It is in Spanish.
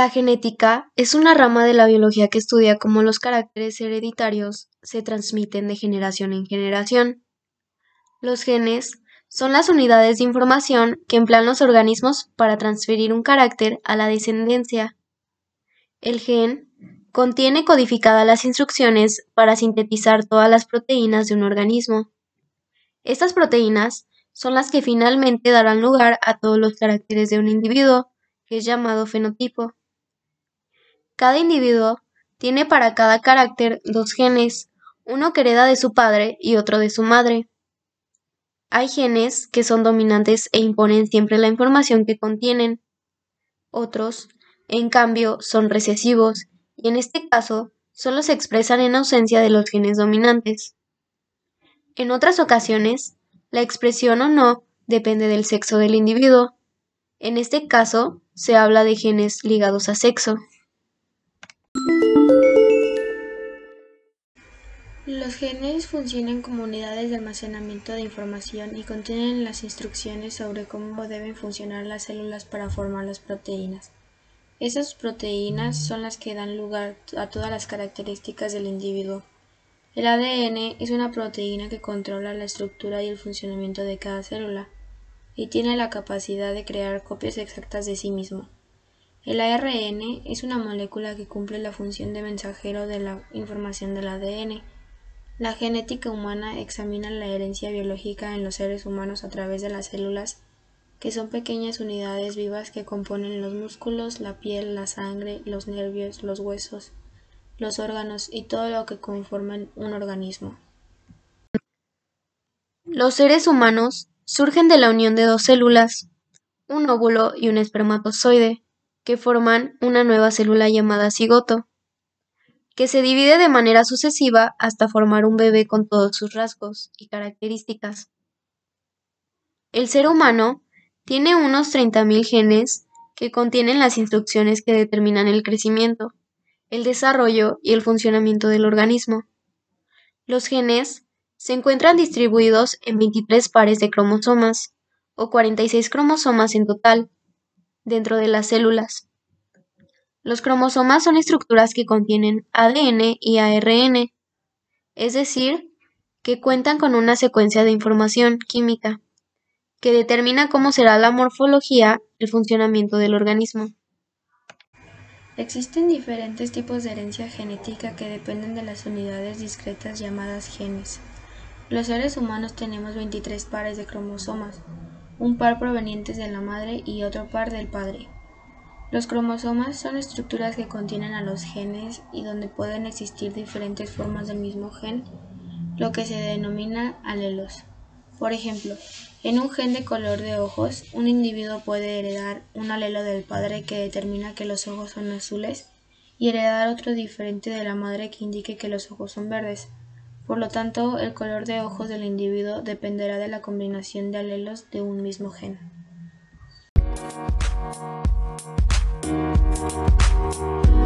La genética es una rama de la biología que estudia cómo los caracteres hereditarios se transmiten de generación en generación. Los genes son las unidades de información que emplean los organismos para transferir un carácter a la descendencia. El gen contiene codificadas las instrucciones para sintetizar todas las proteínas de un organismo. Estas proteínas son las que finalmente darán lugar a todos los caracteres de un individuo, que es llamado fenotipo. Cada individuo tiene para cada carácter dos genes, uno que hereda de su padre y otro de su madre. Hay genes que son dominantes e imponen siempre la información que contienen. Otros, en cambio, son recesivos y en este caso solo se expresan en ausencia de los genes dominantes. En otras ocasiones, la expresión o no depende del sexo del individuo. En este caso, se habla de genes ligados a sexo. Los genes funcionan como unidades de almacenamiento de información y contienen las instrucciones sobre cómo deben funcionar las células para formar las proteínas. Esas proteínas son las que dan lugar a todas las características del individuo. El ADN es una proteína que controla la estructura y el funcionamiento de cada célula, y tiene la capacidad de crear copias exactas de sí mismo. El ARN es una molécula que cumple la función de mensajero de la información del ADN. La genética humana examina la herencia biológica en los seres humanos a través de las células, que son pequeñas unidades vivas que componen los músculos, la piel, la sangre, los nervios, los huesos, los órganos y todo lo que conforman un organismo. Los seres humanos surgen de la unión de dos células, un óvulo y un espermatozoide que forman una nueva célula llamada cigoto, que se divide de manera sucesiva hasta formar un bebé con todos sus rasgos y características. El ser humano tiene unos 30.000 genes que contienen las instrucciones que determinan el crecimiento, el desarrollo y el funcionamiento del organismo. Los genes se encuentran distribuidos en 23 pares de cromosomas, o 46 cromosomas en total, dentro de las células. Los cromosomas son estructuras que contienen ADN y ARN, es decir, que cuentan con una secuencia de información química que determina cómo será la morfología, el funcionamiento del organismo. Existen diferentes tipos de herencia genética que dependen de las unidades discretas llamadas genes. Los seres humanos tenemos 23 pares de cromosomas, un par provenientes de la madre y otro par del padre. Los cromosomas son estructuras que contienen a los genes y donde pueden existir diferentes formas del mismo gen, lo que se denomina alelos. Por ejemplo, en un gen de color de ojos, un individuo puede heredar un alelo del padre que determina que los ojos son azules y heredar otro diferente de la madre que indique que los ojos son verdes. Por lo tanto, el color de ojos del individuo dependerá de la combinación de alelos de un mismo gen. Música